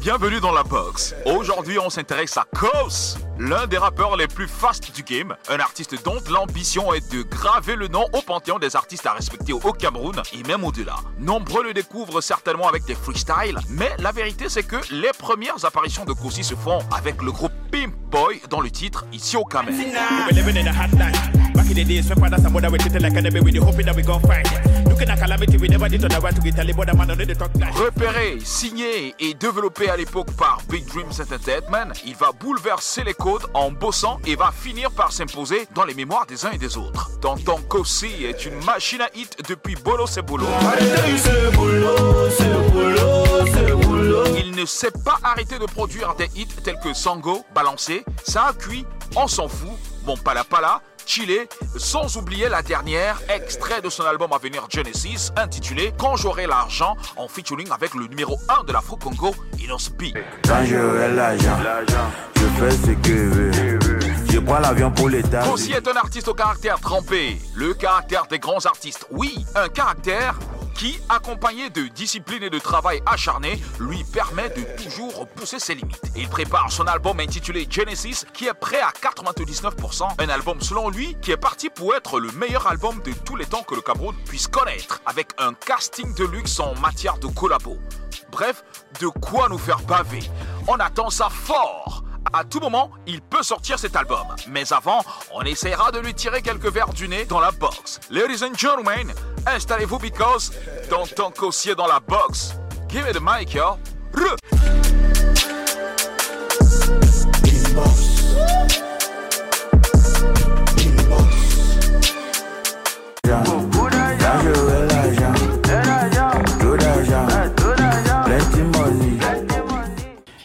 Bienvenue dans la box. Aujourd'hui, on s'intéresse à Kos, l'un des rappeurs les plus fast du game, un artiste dont l'ambition est de graver le nom au panthéon des artistes à respecter au Cameroun et même au-delà. Nombreux le découvrent certainement avec des freestyles, mais la vérité c'est que les premières apparitions de Kosi se font avec le groupe Pimp Boy dans le titre Ici au Cameroun. Repéré, signé et développé à l'époque par Big Dreams Entertainment, il va bouleverser les codes en bossant et va finir par s'imposer dans les mémoires des uns et des autres. Tonton Kossi est une machine à hit depuis Bolo c'est Bolo. Il ne s'est pas arrêté de produire des hits tels que Sango, Balancé, Ça a cuit, On s'en fout, Bon Pala Pala, Chile, sans oublier la dernière, extrait de son album à venir Genesis, intitulé Quand j'aurai l'argent, en featuring avec le numéro 1 de l'Afro-Congo, Inos B. Quand j'aurai l'argent, je fais ce que je veux. Je prends l'avion pour l'État. Aussi est un artiste au caractère trempé, le caractère des grands artistes. Oui, un caractère qui, accompagné de discipline et de travail acharné, lui permet de toujours pousser ses limites. Il prépare son album intitulé Genesis, qui est prêt à 99%, un album selon lui qui est parti pour être le meilleur album de tous les temps que le Cameroun puisse connaître, avec un casting de luxe en matière de collabo. Bref, de quoi nous faire baver. On attend ça fort à tout moment, il peut sortir cet album. Mais avant, on essaiera de lui tirer quelques verres du nez dans la box. Ladies and gentlemen, installez-vous because dans ton cossier dans la box. Give me the mic, yo.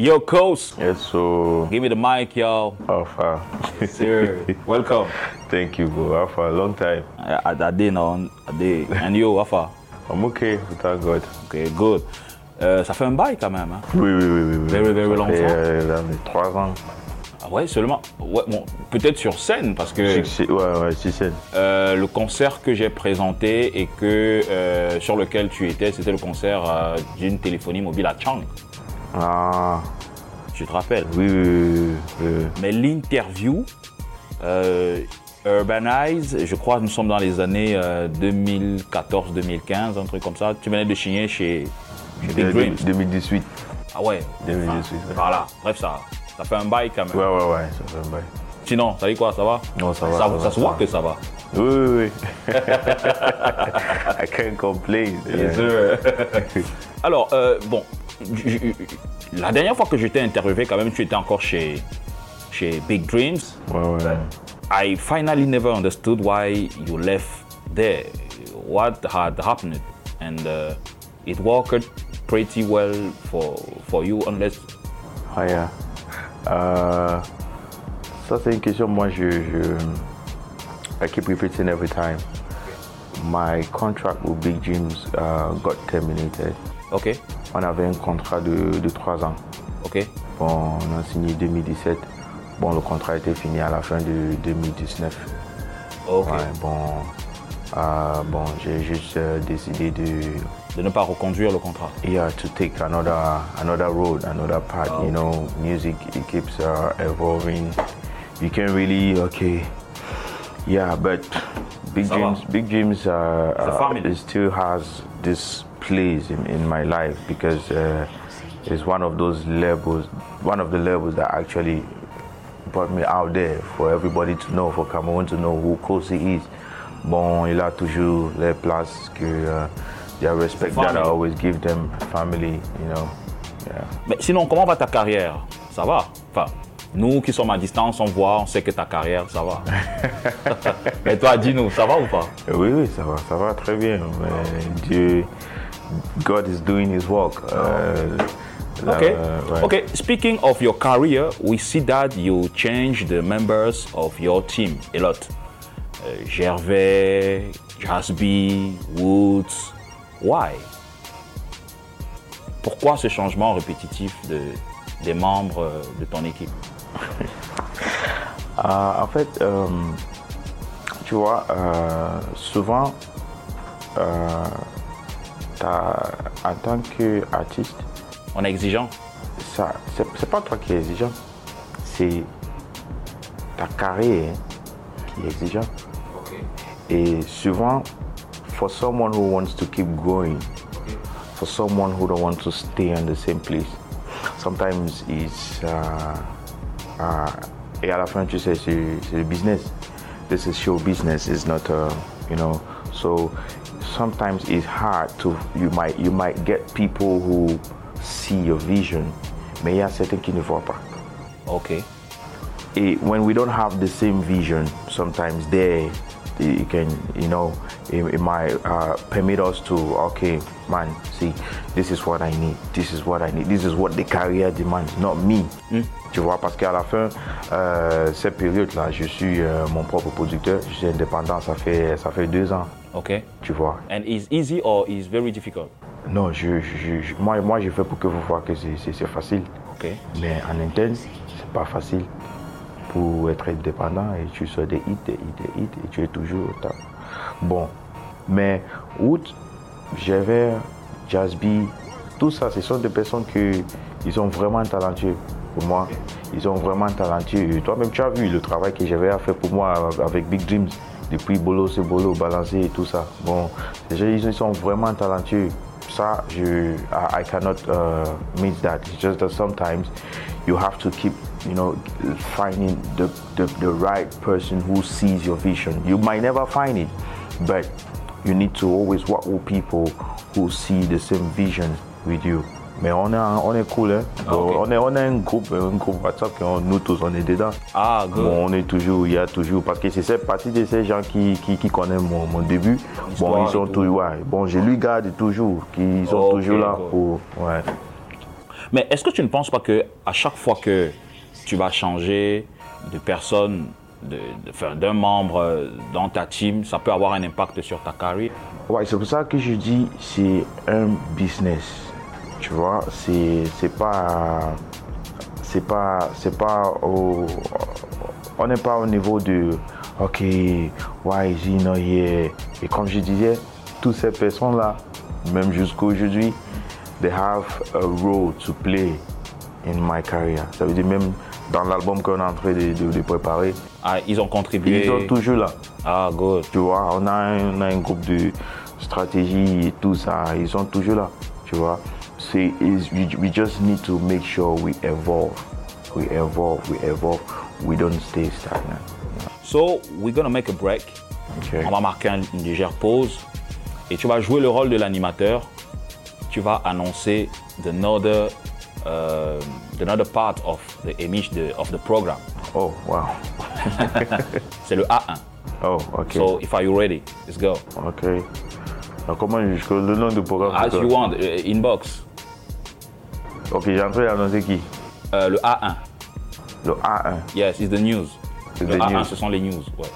Yo, Coast. Yes, so. Give me the mic, yo. Alpha. Sir, welcome. Thank you, bro. Alpha, long time. I, I, I did, no, I did. And you, Alpha? I'm okay, without God. Okay, good. Euh, ça fait un bail quand même, hein? Oui, oui, oui. oui. Very, very long time. euh, trois ans. Ah ouais, seulement. Ouais, bon, peut-être sur scène, parce que Si- ouais, ouais, si c'est. euh, le concert que j'ai présenté et que euh, sur lequel tu étais, c'était le concert euh, d'une téléphonie mobile à Chang. Ah, Tu te rappelles? oui, oui, oui. Mais l'interview, euh, Urbanize, je crois que nous sommes dans les années euh, 2014-2015, un truc comme ça. Tu venais de signer chez, chez Big Dreams. 2018. Ah ouais. 2018, Enfin, ouais. Voilà. Bref, ça, ça fait un bail quand même. Ouais, ouais, ouais, ça fait un bail. Sinon, ça dit quoi, ça va? Non, ça va, Ça, ça va, ça se voit que ça va. Oui, oui, oui. I can't complain. Yeah. Alors, euh, bon, la dernière fois que je t'ai interviewé, quand même, tu étais encore chez, chez Big Dreams. Ouais, ouais. I finally never understood why you left there. What had happened? And uh, it worked pretty well for, for you, unless. Ah, yeah. Euh, ça, c'est une question, moi, je, je. I keep repeating every time. My contract with Big Dreams uh, got terminated. Ok, On avait un contrat de, de 3 ans. ok, Bon, on a signé 2017. Bon, le contrat était fini à la fin de 2019. ok. Ouais, bon, euh, bon j'ai juste euh, décidé de De ne pas reconduire le contrat. yeah, to take another another road, another path. You know, music it keeps uh, evolving. You can really okay, yeah, but Big Ça va. Dreams, Big Dreams, uh, uh, still has this place in, in my life because uh, it's one of those levels, one of the levels that actually brought me out there for everybody to know, for Cameroon to know who Kosi is. Bon, il a toujours les places que uh, their respect that I always give them, family, you know. Yeah. Mais sinon, comment va ta carrière? Ça va? Enfin, nous qui sommes à distance, on voit, on sait que ta carrière, ça va. Mais toi, dis-nous, ça va ou pas? Oui, oui, ça va, ça va très bien. Mais Dieu, God is doing His work. Euh, Okay. euh, ouais. Okay. Speaking of your career, we see that you change the members of your team a lot. Uh, Gervais, Jasby, Woods. Why? Pourquoi ce changement répétitif de, des membres euh, de ton équipe? Euh, en fait, euh, tu vois, souvent, en tant qu'artiste, On est exigeant. ça, c'est, pas toi qui es exigeant, c'est ta carrière qui est exigeant. Et souvent, for someone who wants to keep growing, for someone who don't want to stay in the same place, sometimes it's uh, uh, et à la fin tu sais c'est, c'est le business. This is show business. It's not uh, you know. So sometimes it's hard to you might you might get people who see your vision, mais il y a certains qui ne voient pas. Ok. it, when we don't have the same vision, sometimes they it can, you know, it, it might uh, permit us to, okay, man, see, this is what I need, this is what I need, this is what the career demands, not me. Tu vois, parce qu'à la fin, euh, cette période-là, je suis euh, mon propre producteur, je suis indépendant, ça fait, ça fait deux ans, Ok. tu vois. And is easy or is very difficult? Non, je, je- je- moi, moi, je fais pour que vous voyez que c'est- facile. Ok. Mais en interne, c'est pas facile pour être indépendant et tu sors des hits, des hits, des hits et tu es toujours au top. Bon, mais Wood, j'avais Jazzby, tout ça, ce sont des personnes qui ils sont vraiment talentueux pour moi. Ils sont vraiment talentueux. Toi-même, tu as vu le travail que j'avais à faire pour moi avec Big Dreams. Depuis Bolo, c'est Bolo, balancé et tout ça. Bon, les gens, ils sont vraiment talentueux. Ça, je, I, I cannot uh, miss that. It's just that sometimes you have to keep, you know, finding the, the, the right person who sees your vision. You might never find it, but you need to always work with people who see the same vision with you. Mais on est, on est cool, hein. On, est, on est un groupe, un groupe WhatsApp, on- nous tous, on est dedans. Ah, good. Bon, on est toujours, il y a toujours, parce que c'est cette partie de ces gens qui, qui, qui connaissent mon, mon début. Bon, ils sont toujours, ouais. Bon, je lui garde toujours, qu'ils sont toujours là pour, ouais. Mais est-ce que tu ne penses pas que à chaque fois que tu vas changer de personne, de, de- d'un membre dans ta team, ça peut avoir un impact sur ta carrière? Ouais, c'est pour ça que je dis c'est un business. Tu vois, c'est pas c'est pas c'est pas au on n'est pas au niveau de OK, why is he not here? Et comme je disais, toutes ces personnes là, même jusqu'à aujourd'hui, they have a role to play in my career. Ça veut dire même dans l'album qu'on est en train de, de- de préparer, Ah, ils ont contribué. ils sont toujours là. Ah, good. Tu vois, on a, un, on a un groupe de stratégie et tout ça, ils sont toujours là. Tu vois, c'est, is- we, we just need to make sure we evolve. We evolve, we evolve. We don't stay stagnant. So, we're gonna make a break. Okay. On va marquer un- une légère pause. Et tu vas jouer le rôle de l'animateur. Tu vas annoncer the another, euh, the another part of the image de- of the program. Oh, wow. C'est le A1. Oh, ok. So, if are you ready, let's go. ok. Alors, comment je le nom du programme As you want, euh, inbox. Ok, j'ai en train d'annoncer qui? Euh, le A1. Le A1. Yes, it's the news. Le the A1, news. ce sont les news. Ouais.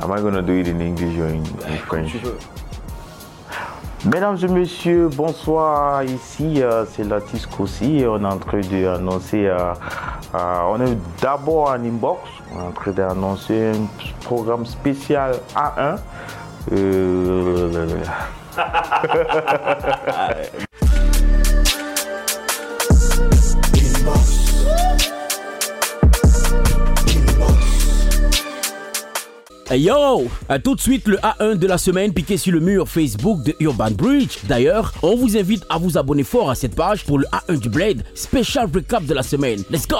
Am I gonna do it in English or in, in French? Tu veux. Mesdames et messieurs, bonsoir. Ici, euh, c'est Latis Kossi on est en train d'annoncer. euh, euh, on est d'abord en inbox. On est en train d'annoncer un programme spécial A1. yo Tout de suite le A1 de la semaine piqué sur le mur Facebook de Urban Bridge. D'ailleurs, on vous invite à vous abonner fort à cette page pour le A1 du Blade, spécial recap de la semaine. Let's go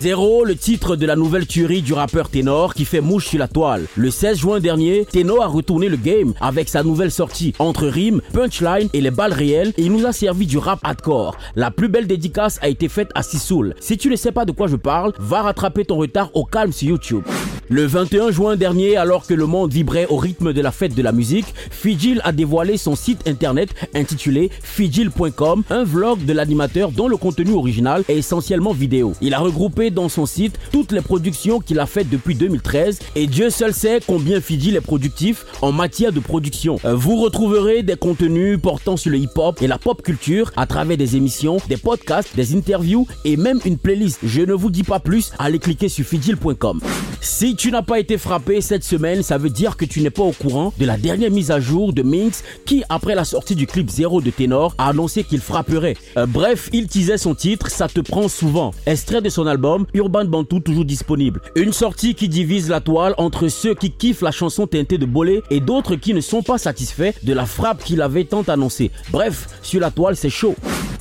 Zéro, le titre de la nouvelle tuerie du rappeur Ténor qui fait mouche sur la toile. Le 16 juin dernier, Ténor a retourné le game avec sa nouvelle sortie entre rimes, punchline et les balles réelles et il nous a servi du rap hardcore. La plus belle dédicace a été faite à Sissoul. Si tu ne sais pas de quoi je parle, va rattraper ton retard au calme sur YouTube. Le 21 juin dernier, alors que le monde vibrait au rythme de la fête de la musique, Fijil a dévoilé son site internet intitulé fijil.com, un vlog de l'animateur dont le contenu original est essentiellement vidéo. Il a regroupé dans son site toutes les productions qu'il a faites depuis 2013 et Dieu seul sait combien Fijil est productif en matière de production. Euh, Vous retrouverez des contenus portant sur le hip-hop et la pop culture à travers des émissions, des podcasts, des interviews et même une playlist. Je ne vous dis pas plus, allez cliquer sur fijil.com. Si tu n'as pas été frappé cette semaine, ça veut dire que tu n'es pas au courant de la dernière mise à jour de Minx qui, après la sortie du clip Zéro de Ténor, a annoncé qu'il frapperait. Euh, bref, il teasait son titre, ça te prend souvent. Extrait de son album Urban Bantu toujours disponible. Une sortie qui divise la toile entre ceux qui kiffent la chanson teintée de bolé et d'autres qui ne sont pas satisfaits de la frappe qu'il avait tant annoncée. Bref, sur la toile, c'est chaud.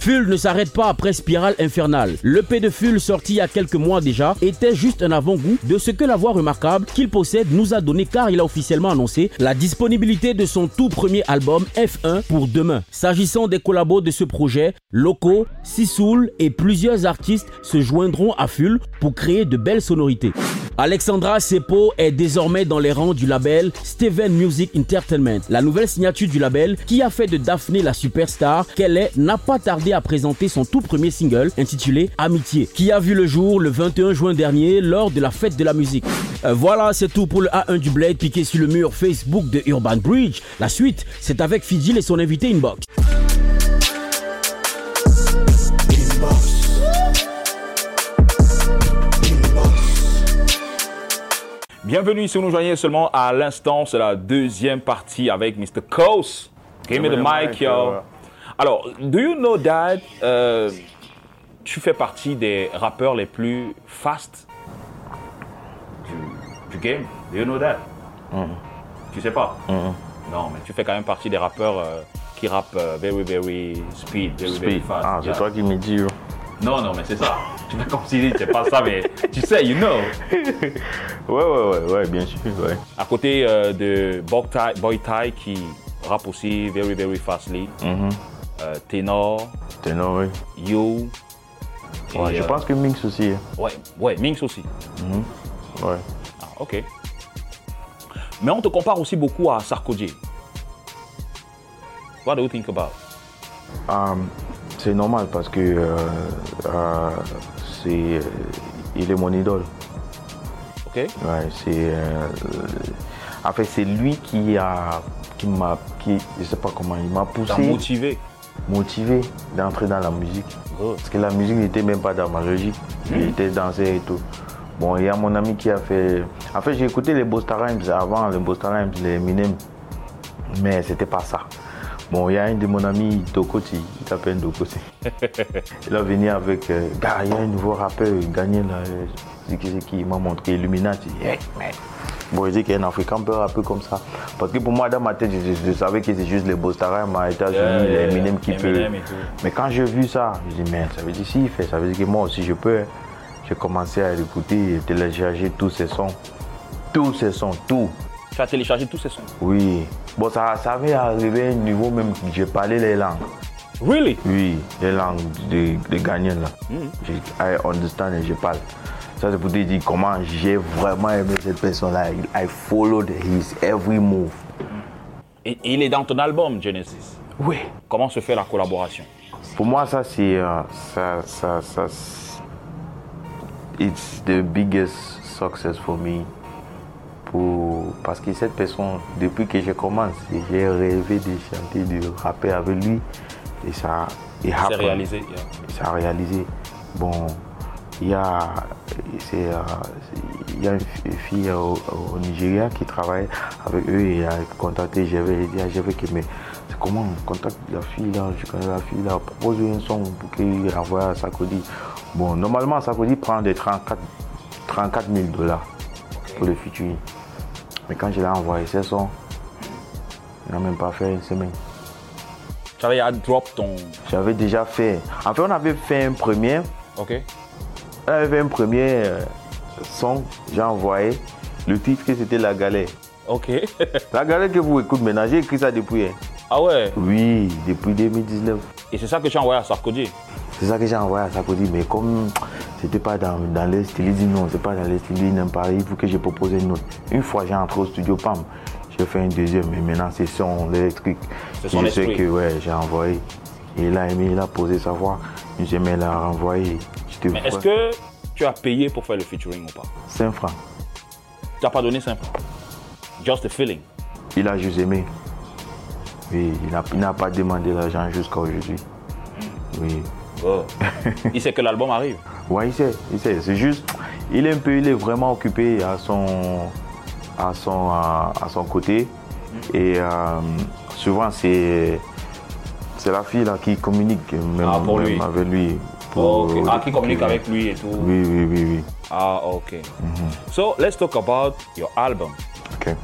Full ne s'arrête pas après Spirale Infernale. Le P de Full sorti il y a quelques mois déjà était juste un avant-goût de ce que la voix remarquable qu'il possède nous a donné car il a officiellement annoncé la disponibilité de son tout premier album F1 pour demain. S'agissant des collabos de ce projet, Loco, Sisoul et plusieurs artistes se joindront à Full pour créer de belles sonorités. Alexandra Sepo est désormais dans les rangs du label Steven Music Entertainment. La nouvelle signature du label qui a fait de Daphné la superstar qu'elle est n'a pas tardé à présenter son tout premier single intitulé Amitié qui a vu le jour le 21 juin dernier lors de la fête de la musique. Euh, voilà, c'est tout pour le A1 du Blade piqué sur le mur Facebook de Urban Bridge. La suite, c'est avec Fidil et son invité Inbox. Bienvenue si vous nous joignez seulement à l'instant, c'est la deuxième partie avec Mr. Kos. Give me the mic, yo. Alors, do you know that euh, tu fais partie des rappeurs les plus fast du, du game? Do you know that? Tu sais pas? Non, mais tu fais quand même partie des rappeurs euh, qui rappent euh, very, very speed, very, fast. Ah, c'est Yeah. toi qui me dis. yo. Non, non, mais c'est ça. Tu fais comme si c'est pas ça, mais tu sais, you know. Ouais, ouais, ouais, ouais, bien sûr, ouais. À côté euh, de Boy Tai qui rappe aussi very, very fastly. Mhm. Euh, Ténor, Ténor, oui. You. et, Ouais, je euh, pense que Mix aussi. hein. Ouais, ouais, Minx aussi. Ouais. Ah, ok. Mais on te compare aussi beaucoup à Sarkozy. What do you think about? Um, c'est normal parce que euh, euh, c'est, euh, il est mon idole. Ok? Ouais, c'est. en fait, c'est lui qui a. qui m'a. qui, je sais pas comment, il m'a poussé, motivé. motivé d'entrer dans la musique. Good. Parce que la musique n'était même pas dans ma logique. Il était dansé et tout. Bon, il y a mon ami qui a fait. En fait, j'ai écouté les Busta Rhymes avant, les Busta Rhymes, les Eminem. Mais c'était pas ça. Bon, il y a un de mon ami, Dokoti, il s'appelle Dokoti. il a venu avec. euh, il y a un nouveau rappeur, gagné là. euh, C'est qui, c'est qui Il m'a montré Illuminati. Yeah, man. Bon, il dit qu'il y a un Africain peut rapper comme ça. Parce que pour moi, dans ma tête, je, je- je savais que c'est juste les Rhymes aux États-Unis, Yeah, les Eminem qui Eminem peut. Mais quand j'ai vu ça, je dis merde, ça veut dire s'il fait, ça veut dire que moi aussi je peux. hein. J'ai commencé à l'écouter et télécharger tous ces sons. Tous ces sons, tout. Tu as téléchargé tous ces sons. Oui. Bon, ça, ça avait arrivé à un niveau même que j'ai parlé les langues. Really? Oui, les langues de, de Ghanaiens là. J'ai- I understand et je parle. Ça c'est pour te dire comment j'ai vraiment aimé cette personne-là. I followed his every move. Et, il est dans ton album, Genesis. Oui. Comment se fait la collaboration? Pour moi, ça, c'est. euh, ça, ça, ça, it's the biggest success for me. Pour, parce que cette personne, depuis que je commence, j'ai rêvé de chanter, de rapper avec lui. Et ça. C'est réalisé. yeah. Ça a réalisé. Bon, il y a. c'est, euh, c'est- il y a une fi- fille au, au Nigeria qui travaille avec eux et a contacté j'avais dit à j'avais que mais c'est comment on contacte la fille là, je connais la fille là, propose un son pour qu'il envoie à Sakodi. Bon, normalement Sakodi prend des 34, 34 000 dollars pour le featuring. Mais quand je l'ai envoyé ces sons, il n'a même pas fait une semaine. Tu avais à drop ton. J'avais déjà fait. En fait, on avait fait un premier. Ok? On avait fait un premier euh, son, j'ai envoyé. Le titre, c'était La Galère. Ok. La Galère que vous écoutez maintenant, j'ai écrit ça depuis. hein. ah ouais? Oui, depuis 2019. Et c'est ça que tu as envoyé à Sarkozy? C'est ça que j'ai envoyé à Sarkozy. Mais comme c'était pas dans, dans les styles, il dit non, c'est pas dans les styles, il n'aime pas. Il faut que je propose une autre. Une fois, j'ai entré au studio PAM. J'ai fait un deuxième, mais maintenant, c'est son, les trucs. Je sais que, ouais, j'ai envoyé. Et il a aimé, il a posé sa voix. Une semaine, il a renvoyé. Mais est-ce que tu as payé pour faire le featuring ou pas? 5 francs. Tu n'as pas donné 5 francs? Just a feeling. Il a juste aimé. Oui, il n'a il n'a pas demandé l'argent jusqu'à aujourd'hui. Oui. Oh. il sait que l'album arrive. Ouais, il sait, il sait. C'est juste, il est un peu, il est vraiment occupé à son, à son, à, à son côté. Et euh, souvent, c'est, c'est la fille là qui communique même, Ah, pour même lui. avec lui. Pour- ok. Ah, qui communique avec lui et tout. Oui, oui, oui, oui. Ah, ok. So, let's talk about your album. Ok.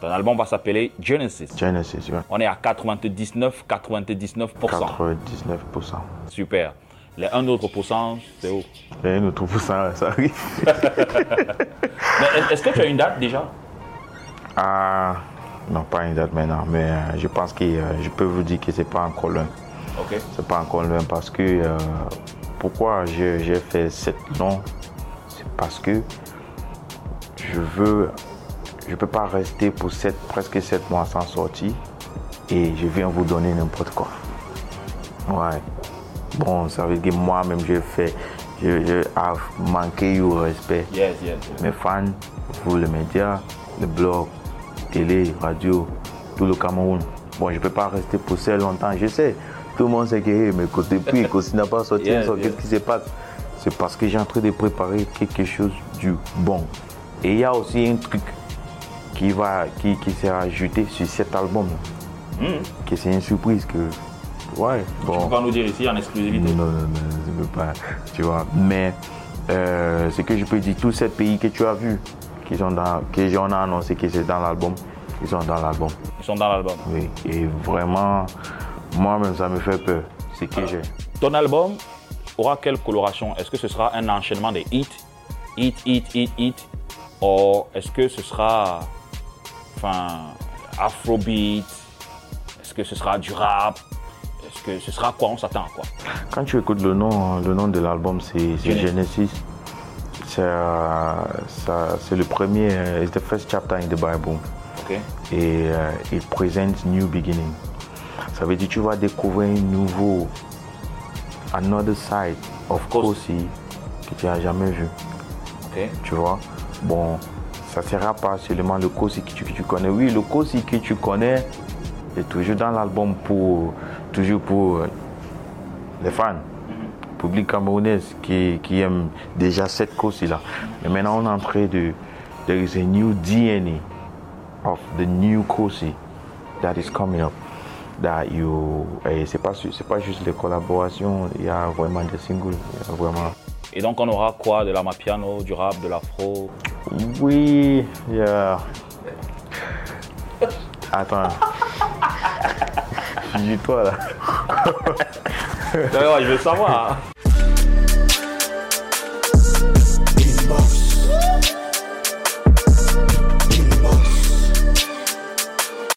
Ton album va s'appeler Genesis. Genesis, ouais. On est à 99, 99%. 99%. Super. Les un autre pourcent, c'est où? Et un autre pourcent, ça arrive. Mais est- est-ce que tu as une date déjà? Ah, non, pas une date maintenant, mais euh, je pense que euh, je peux vous dire que c'est pas encore loin. Ok. C'est pas encore loin parce que euh, pourquoi j'ai fait sept noms, c'est parce que je veux, je peux pas rester pour sept, presque sept mois sans sortir et je viens vous donner n'importe quoi. Ouais. Bon, ça veut dire que moi-même je fais, je, manqué au respect Yes, yes. yes. mes fans, vous les médias, le blog, télé, radio, tout le Cameroun. Bon, je ne peux pas rester pour ça longtemps. Je sais, tout le monde sait que hey, mais côté puis, Kosi n'a pas sorti qu'est-ce qui se passe? C'est parce que j'ai en train de préparer quelque chose du bon. Et il y a aussi un truc qui, va, qui, qui sera ajouté sur cet album. Que c'est une surprise que. Ouais, Tu bon. peux pas nous dire ici en exclusivité Non, non, non, je ne veux pas. Tu vois. Mais euh, ce que je peux dire, tous ces pays que tu as vus, qui sont dans, que j'en ai annoncé que c'est dans l'album, ils sont dans l'album. Ils sont dans l'album. Oui. Et vraiment, moi-même, ça me fait peur. C'est que j'ai. Ton album aura quelle coloration? Est-ce que ce sera un enchaînement de hits? Hit, hit, hit, hit? Ou est-ce que ce sera enfin, afrobeat? Est-ce que ce sera du rap? Que ce sera quoi On s'attend à quoi Quand tu écoutes le nom, le nom de l'album, c'est c'est Genesis. C'est euh, c'est le premier, euh, it's the first chapter in the Bible. Et euh, it presents new beginning. Ça veut dire que tu vas découvrir un nouveau, another side of Kosi que tu n'as jamais vu, tu vois? Bon, ça sera pas seulement le Kosi que tu, que tu connais. Oui, le Kosi que tu connais est toujours dans l'album pour, toujours pour euh, les fans, public camerounais qui, qui aime déjà cette Kosi-là. Mais maintenant, on est en train de, there is a new DNA of the new Kosi that is coming up. That you, et c'est pas, pas juste les collaborations, il y a vraiment des singles, il y a vraiment. Et donc on aura quoi De la mapiano, du rap, de l'afro? Oui, il y a. Attends. Dis-toi là. Ouais, Je veux savoir. hein.